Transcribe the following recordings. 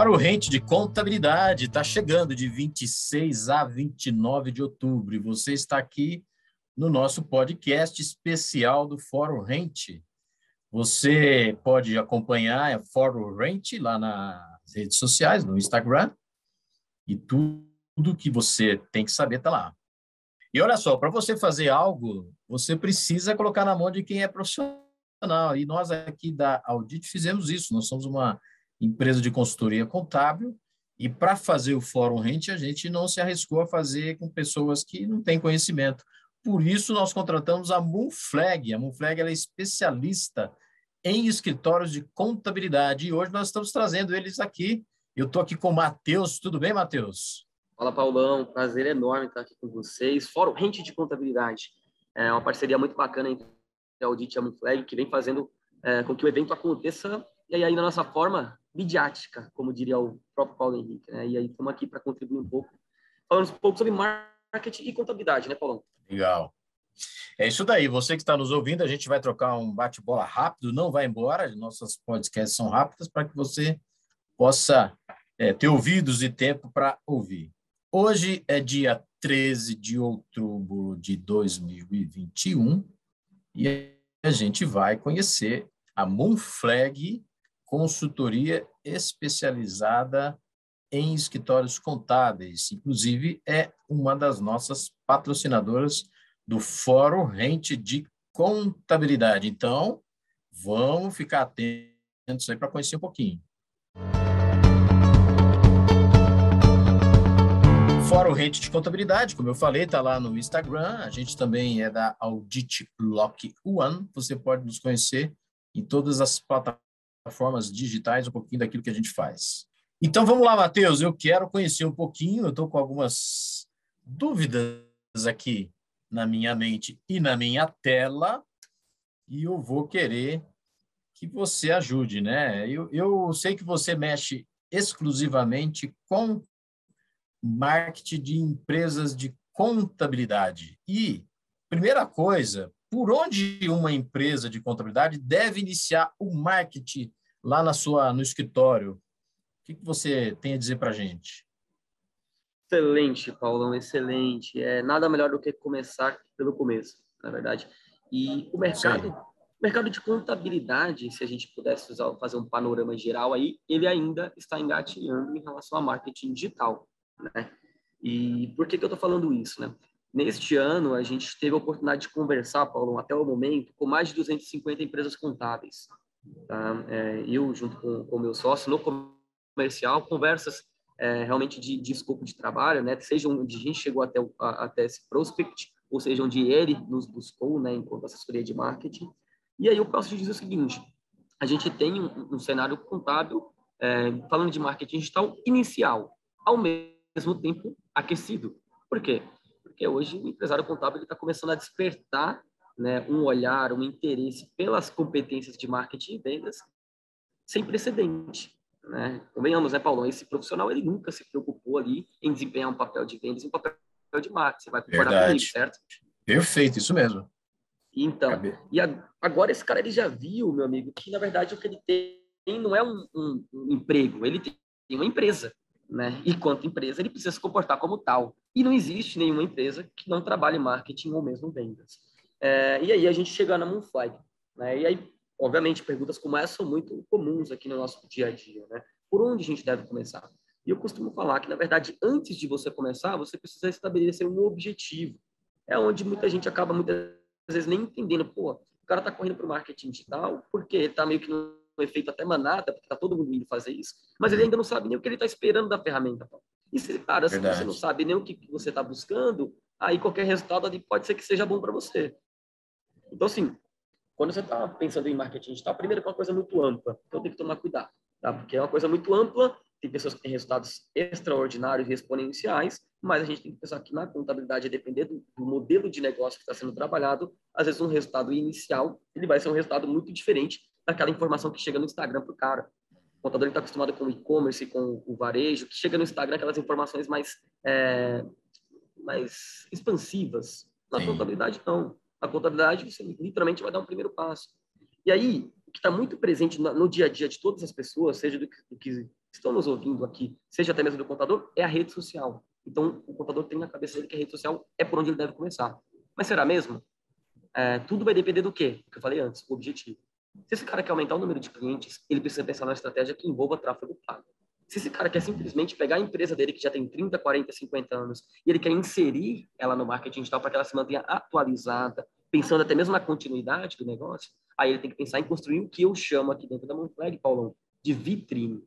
Para o Rente de Contabilidade, está chegando de 26 a 29 de outubro. E você está aqui no nosso podcast especial do Fórum Rente. Você pode acompanhar o Fórum Rente lá nas redes sociais, no Instagram, e tudo que você tem que saber está lá. E olha só, para você fazer algo, você precisa colocar na mão de quem é profissional. E nós aqui da Audit fizemos isso. Nós somos uma empresa de consultoria contábil, e para fazer o Fórum Rente, a gente não se arriscou a fazer com pessoas que não têm conhecimento. Por isso, nós contratamos a Moonflag. A Moonflag é especialista em escritórios de contabilidade, e hoje nós estamos trazendo eles aqui. Eu estou aqui com o Matheus. Tudo bem, Matheus? Fala, Paulão. Prazer enorme estar aqui com vocês. Fórum Rente de Contabilidade. É uma parceria muito bacana entre a Audit e a Moonflag, que vem fazendo é, com que o evento aconteça e aí na nossa forma midiática, como diria o próprio Paulo Henrique. Né? E aí estamos aqui para contribuir um pouco, falando um pouco sobre marketing e contabilidade, né, Paulão? Legal. É isso daí. Você que está nos ouvindo, a gente vai trocar um bate-bola rápido, não vai embora. Nossas podcasts são rápidas para que você possa é, ter ouvidos e tempo para ouvir. Hoje é dia 13 de outubro de 2021 e a gente vai conhecer a Moonflag consultoria especializada em escritórios contábeis. Inclusive, é uma das nossas patrocinadoras do Fórum Rente de Contabilidade. Então, vamos ficar atentos aí para conhecer um pouquinho. Fórum Rente de Contabilidade, como eu falei, está lá no Instagram. A gente também é da Audit Lock One. Você pode nos conhecer em todas as plataformas plataformas digitais um pouquinho daquilo que a gente faz. Então vamos lá, Matheus. Eu quero conhecer um pouquinho, eu estou com algumas dúvidas aqui na minha mente e na minha tela, e eu vou querer que você ajude, né? Eu, eu sei que você mexe exclusivamente com marketing de empresas de contabilidade. E, primeira coisa, por onde uma empresa de contabilidade deve iniciar o marketing lá na sua no escritório? O que, que você tem a dizer para a gente? Excelente, Paulão, excelente. É nada melhor do que começar pelo começo, na verdade. E o mercado, o mercado de contabilidade, se a gente pudesse usar, fazer um panorama geral aí, ele ainda está engatinhando em relação a marketing digital, né? E por que, que eu estou falando isso, né? Neste ano, a gente teve a oportunidade de conversar, Paulo, até o momento, com mais de 250 empresas contábeis. Tá? É, eu, junto com o meu sócio, no comercial, conversas é, realmente de, de, escopo de trabalho, né? seja onde a gente chegou até, a, até esse prospect, ou seja, onde ele nos buscou, né, enquanto assessoria de marketing. E aí eu posso te dizer o seguinte, a gente tem um, um cenário contábil, é, falando de marketing digital, inicial, ao mesmo tempo aquecido. Por quê? Porque hoje o empresário contábil está começando a despertar né, um olhar, um interesse pelas competências de marketing e vendas sem precedente. Né? Convenhamos, né, Paulão? Esse profissional ele nunca se preocupou ali em desempenhar um papel de vendas, um papel de marketing. Você vai concordar Verdade. comigo, certo? Perfeito, isso mesmo. Então, e a, agora esse cara ele já viu, meu amigo, que na verdade o que ele tem não é um, um, um emprego, ele tem uma empresa né? E quanto empresa, ele precisa se comportar como tal. E não existe nenhuma empresa que não trabalhe marketing ou mesmo vendas. É, e aí a gente chega na Moonfly, né? E aí, obviamente, perguntas como essa são muito comuns aqui no nosso dia a dia, né? Por onde a gente deve começar? E eu costumo falar que, na verdade, antes de você começar, você precisa estabelecer um objetivo. É onde muita gente acaba muitas vezes nem entendendo, pô, o cara está correndo para o marketing digital porque ele está meio que no um efeito até manada, porque está todo mundo indo fazer isso, mas ele ainda não sabe nem o que ele está esperando da ferramenta. E se, cara, se você não sabe nem o que você está buscando, aí qualquer resultado pode ser que seja bom para você. Então, assim, quando você está pensando em marketing digital, primeiro que é uma coisa muito ampla, então tem que tomar cuidado, tá? Porque é uma coisa muito ampla, tem pessoas que têm resultados extraordinários e exponenciais, mas a gente tem que pensar que na contabilidade, a depender do, do modelo de negócio que está sendo trabalhado, às vezes um resultado inicial, ele vai ser um resultado muito diferente daquela informação que chega no Instagram para o cara. O contador está acostumado com o e-commerce, com o varejo, que chega no Instagram aquelas informações mais, é, mais expansivas. Na Sim. contabilidade, não. Na contabilidade, você literalmente vai dar um primeiro passo. E aí, que está muito presente no, no, dia a dia de todas as pessoas, seja do que, do que, estão nos ouvindo aqui, seja até mesmo do contador, é a rede social. Então, o contador tem na cabeça dele que a rede social é por onde ele deve começar. Mas será mesmo? É, tudo vai depender do quê? Do que eu falei antes, o objetivo. Se esse cara quer aumentar o número de clientes, ele precisa pensar numa estratégia que envolva tráfego pago. Se esse cara quer simplesmente pegar a empresa dele, que já tem 30, 40, 50 anos, e ele quer inserir ela no marketing digital para que ela se mantenha atualizada, pensando até mesmo na continuidade do negócio, aí ele tem que pensar em construir o que eu chamo aqui dentro da Monflag, Paulão, de vitrine.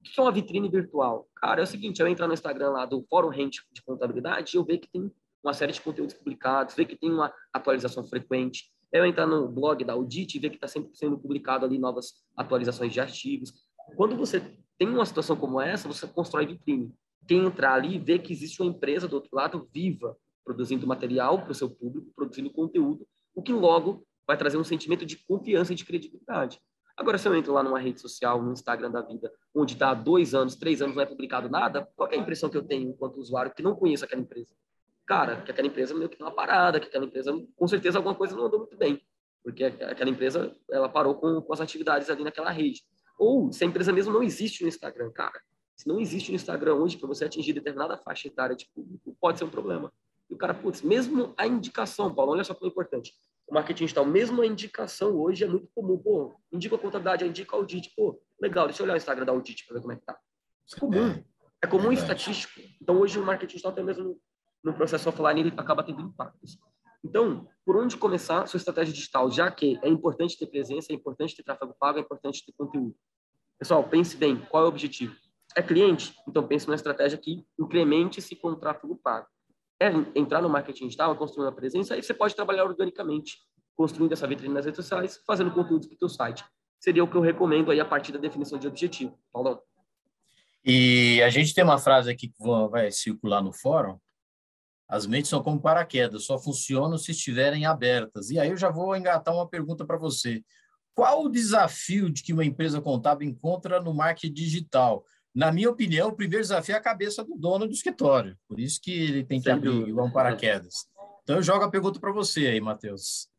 O que é uma vitrine virtual? Cara, é o seguinte, eu entro no Instagram lá do Fórum Rente de Contabilidade e eu vejo que tem uma série de conteúdos publicados, ver que tem uma atualização frequente. Eu entrar no blog da Audit e ver que está sempre sendo publicado ali novas atualizações de artigos. Quando você tem uma situação como essa, você constrói vitrine. Quem entrar ali vê que existe uma empresa do outro lado viva, produzindo material para o seu público, produzindo conteúdo, o que logo vai trazer um sentimento de confiança e de credibilidade. Agora, se eu entro lá numa rede social, no Instagram da vida, onde está dois anos, três anos, não é publicado nada, qual é a impressão que eu tenho enquanto usuário que não conheço aquela empresa? Cara, que aquela empresa meio que tem uma parada, que aquela empresa, com certeza, alguma coisa não andou muito bem, porque aquela empresa, ela parou com, com as atividades ali naquela rede. Ou se a empresa mesmo não existe no Instagram, cara. Se não existe no Instagram hoje, para você atingir determinada faixa etária de público, pode ser um problema. E o cara, putz, mesmo a indicação, Paulo, olha só que é importante. O marketing digital, mesmo a indicação hoje é muito comum. Pô, indica a contabilidade, indica o audit. Pô, legal, deixa eu olhar o Instagram da audit para ver como é que tá. É comum. É, é comum é estatístico. Então, hoje o marketing digital, até mesmo no processo offline, ele acaba tendo impactos. Então, por onde começar sua estratégia digital? Já que é importante ter presença, é importante ter tráfego pago, é importante ter conteúdo. Pessoal, pense bem, qual é o objetivo? É cliente? Então pense numa estratégia que incremente-se com o tráfego pago. É entrar no marketing digital, construir uma presença, aí você pode trabalhar organicamente, construindo essa vitrine nas redes sociais, fazendo conteúdos para o seu site. Seria o que eu recomendo aí a partir da definição de objetivo. Paulão. E a gente tem uma frase aqui que vai circular no fórum, as mentes são como paraquedas, só funcionam se estiverem abertas. E aí eu já vou engatar uma pergunta para você. Qual o desafio de que uma empresa contábil encontra no marketing digital? Na minha opinião, o primeiro desafio é a cabeça do dono do escritório. Por isso que ele tem que Sem abrir igual um paraquedas. Então eu jogo a pergunta para você aí, Matheus.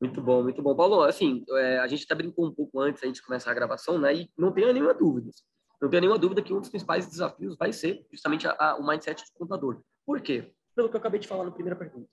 Muito bom, muito bom. Paulo, assim, é, a gente até brincou um pouco antes de começar a gravação, né? E não tenha nenhuma dúvida. Não tenha nenhuma dúvida que um dos principais desafios vai ser justamente a, a, o mindset do contador. Por quê? Pelo que eu acabei de falar na primeira pergunta.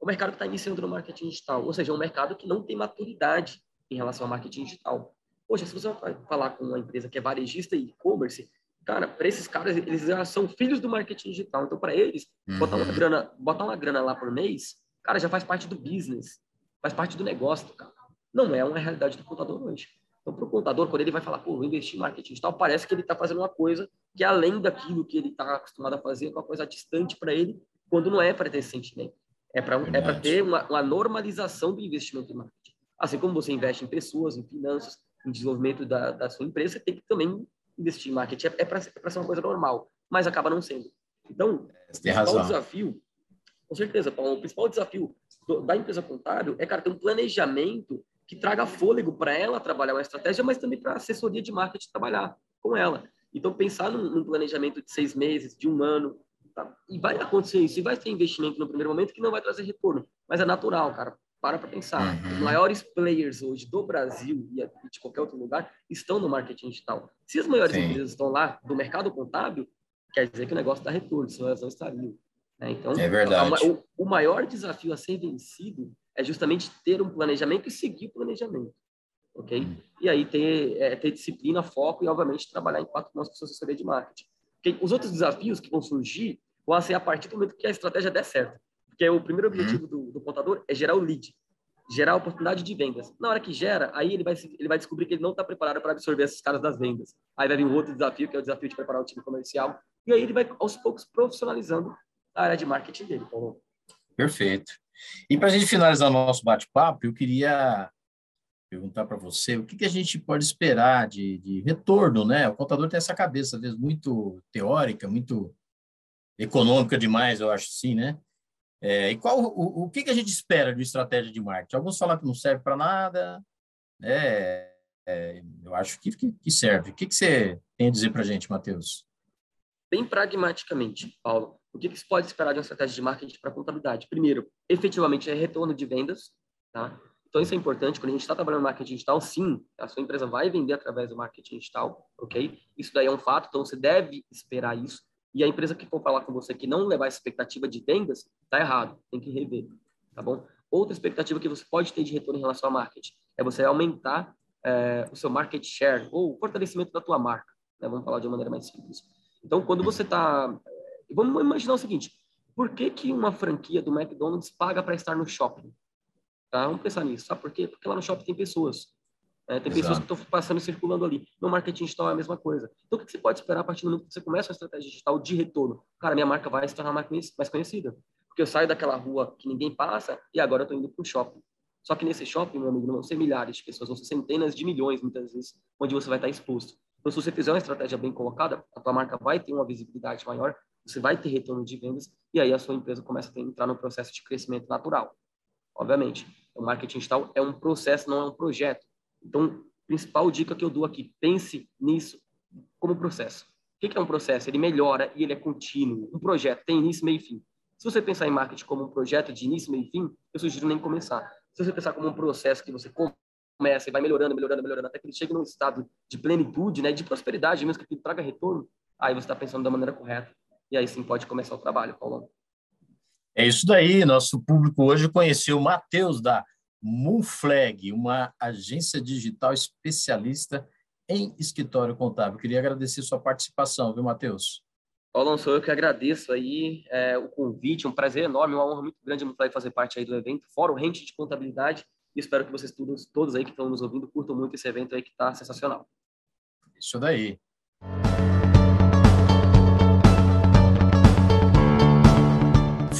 O mercado está iniciando no marketing digital, ou seja, é um mercado que não tem maturidade em relação ao marketing digital. Poxa, se você vai falar com uma empresa que é varejista e e-commerce, cara, para esses caras, eles já são filhos do marketing digital. Então, para eles, uhum. botar, uma uhum. grana, botar uma grana lá por mês, cara, já faz parte do business, faz parte do negócio, cara. Não é uma realidade do contador hoje. Então, para o contador, quando ele vai falar, pô, vou investir em marketing digital, parece que ele está fazendo uma coisa que é além daquilo que ele está acostumado a fazer, uma coisa distante para ele, quando não é para ter sentimento. É para é ter uma, uma normalização do investimento em marketing. Assim como você investe em pessoas, em finanças, em desenvolvimento da, da sua empresa, tem que também investir em marketing. É, é para é ser uma coisa normal, mas acaba não sendo. Então, o principal desafio, com certeza, Paulo, o principal desafio do, da empresa contábil é, cara, ter um planejamento que traga fôlego para ela trabalhar uma estratégia, mas também para a assessoria de marketing trabalhar com ela. Então, pensar num, num, planejamento de seis meses, de um ano, tá? e vai acontecer isso, e vai ter investimento no primeiro momento que não vai trazer retorno, mas é natural, cara para para pensar. Uhum. Os maiores players hoje do Brasil e de qualquer outro lugar estão no marketing digital. Se as maiores Sim. empresas estão lá do mercado contábil, quer dizer que o negócio dá retorno, senão elas não estariam. Né? Então, é verdade. O, o, maior desafio a ser vencido é justamente ter um planejamento e seguir o planejamento. Ok? Uhum. E aí ter, é, ter disciplina, foco e, obviamente, trabalhar em quatro mãos com sua assessoria de marketing. Okay? Os outros desafios que vão surgir vão ser a partir do momento que a estratégia der certo. Porque o primeiro uhum. objetivo do, do contador é gerar o lead, gerar a oportunidade de vendas. Na hora que gera, aí ele vai, ele vai descobrir que ele não está preparado para absorver esses caras das vendas. Aí vai vir um outro desafio, que é o desafio de preparar o time comercial. E aí ele vai, aos poucos, profissionalizando a área de marketing dele. Paulo. Perfeito. E para a gente finalizar o nosso bate-papo, eu queria perguntar para você o que, que, a gente pode esperar de, de, retorno, né? O contador tem essa cabeça, às vezes, muito teórica, muito econômica demais, eu acho sim, né? É, e qual o, o que, que a gente espera de estratégia de marketing? Alguns falam que não serve para nada, né? É, eu acho que, que, serve. O que, que você tem a dizer para a gente, Matheus? Bem pragmaticamente, Paulo, o que, que se pode esperar de uma estratégia de marketing para contabilidade? Primeiro, efetivamente é retorno de vendas, tá? Então, isso é importante. Quando a gente está trabalhando marketing digital, sim, a sua empresa vai vender através do marketing digital, ok? Isso daí é um fato, então você deve esperar isso. E a empresa que for falar com você que não levar essa expectativa de vendas, está errado, tem que rever, tá bom? Outra expectativa que você pode ter de retorno em relação ao marketing é você aumentar é, o seu market share ou o fortalecimento da tua marca, né? Vamos falar de uma maneira mais simples. Então, quando você está... Vamos imaginar o seguinte, por que, que uma franquia do McDonald's paga para estar no shopping? Tá? Vamos pensar nisso. Sabe por quê? Porque lá no shopping tem pessoas. É, tem Exato. pessoas que estão passando e circulando ali. No marketing digital é a mesma coisa. Então, o que você pode esperar a partir do momento que você começa uma estratégia digital de retorno? Cara, minha marca vai se tornar mais conhecida. Porque eu saio daquela rua que ninguém passa e agora eu estou indo para o shopping. Só que nesse shopping, meu amigo, não vão ser milhares de pessoas, vão ser centenas de milhões, muitas vezes, onde você vai estar exposto. Então, se você fizer uma estratégia bem colocada, a tua marca vai ter uma visibilidade maior, você vai ter retorno de vendas e aí a sua empresa começa a entrar no processo de crescimento natural. Obviamente, o marketing digital é um processo, não é um projeto. Então, principal dica que eu dou aqui, pense nisso como processo. O que é um processo? Ele melhora e ele é contínuo. Um projeto tem início, meio e fim. Se você pensar em marketing como um projeto de início, meio e fim, eu sugiro nem começar. Se você pensar como um processo que você começa e vai melhorando, melhorando, melhorando, até que ele chegue num estado de plenitude, né, de prosperidade mesmo, que ele traga retorno, aí você está pensando da maneira correta. E aí sim pode começar o trabalho, Paulo. É isso daí. Nosso público hoje conheceu o Matheus da Moonflag, uma agência digital especialista em escritório contábil. Queria agradecer sua participação, viu, Matheus? Paulo, sou eu que agradeço aí é, o convite, um prazer enorme, uma honra muito grande a fazer parte aí do evento, fora o Rente de Contabilidade, e espero que vocês todos, todos aí que estão nos ouvindo curtam muito esse evento aí que está sensacional. Isso daí.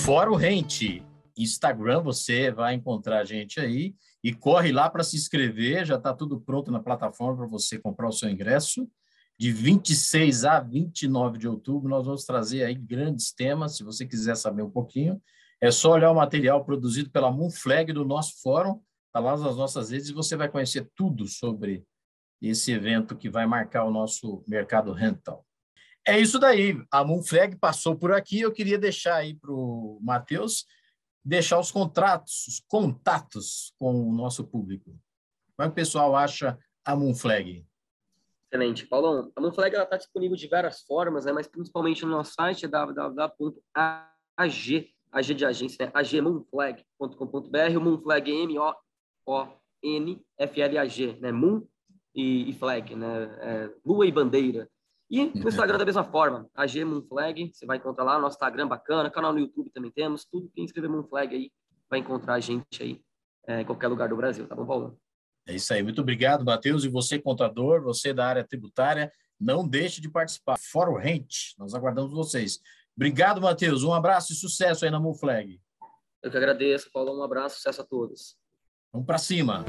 Fora o Rente, Instagram, você vai encontrar a gente aí e corre lá para se inscrever, já está tudo pronto na plataforma para você comprar o seu ingresso. De 26 a 29 de outubro, nós vamos trazer aí grandes temas, se você quiser saber um pouquinho. É só olhar o material produzido pela Moonflag do nosso fórum, está lá nas nossas redes, e você vai conhecer tudo sobre esse evento que vai marcar o nosso mercado rental. É isso daí. A Moonflag passou por aqui. Eu queria deixar aí para o Matheus deixar os contratos, os contatos com o nosso público. Como é que o pessoal acha a Moonflag? Excelente. Paulão, a Moonflag está disponível de várias formas, né, mas principalmente no nosso site é www.ag, ag de agência, né, agmoonflag.com.br, o Moonflag M-O-O-N-F-L-A-G, né, Moon e, e flag, né, é, lua e bandeira. E no Instagram da mesma forma, AG Moonflag, você vai encontrar lá, nosso Instagram bacana, canal no YouTube também temos, tudo que inscrever Moonflag aí vai encontrar a gente aí é, em qualquer lugar do Brasil, tá bom, Paulo? É isso aí, muito obrigado, Matheus. E você, contador, você da área tributária, não deixe de participar. Fora o Rente, nós aguardamos vocês. Obrigado, Matheus. Um abraço e sucesso aí na Moonflag. Eu que agradeço, Paulo. Um abraço, sucesso a todos. Vamos para cima.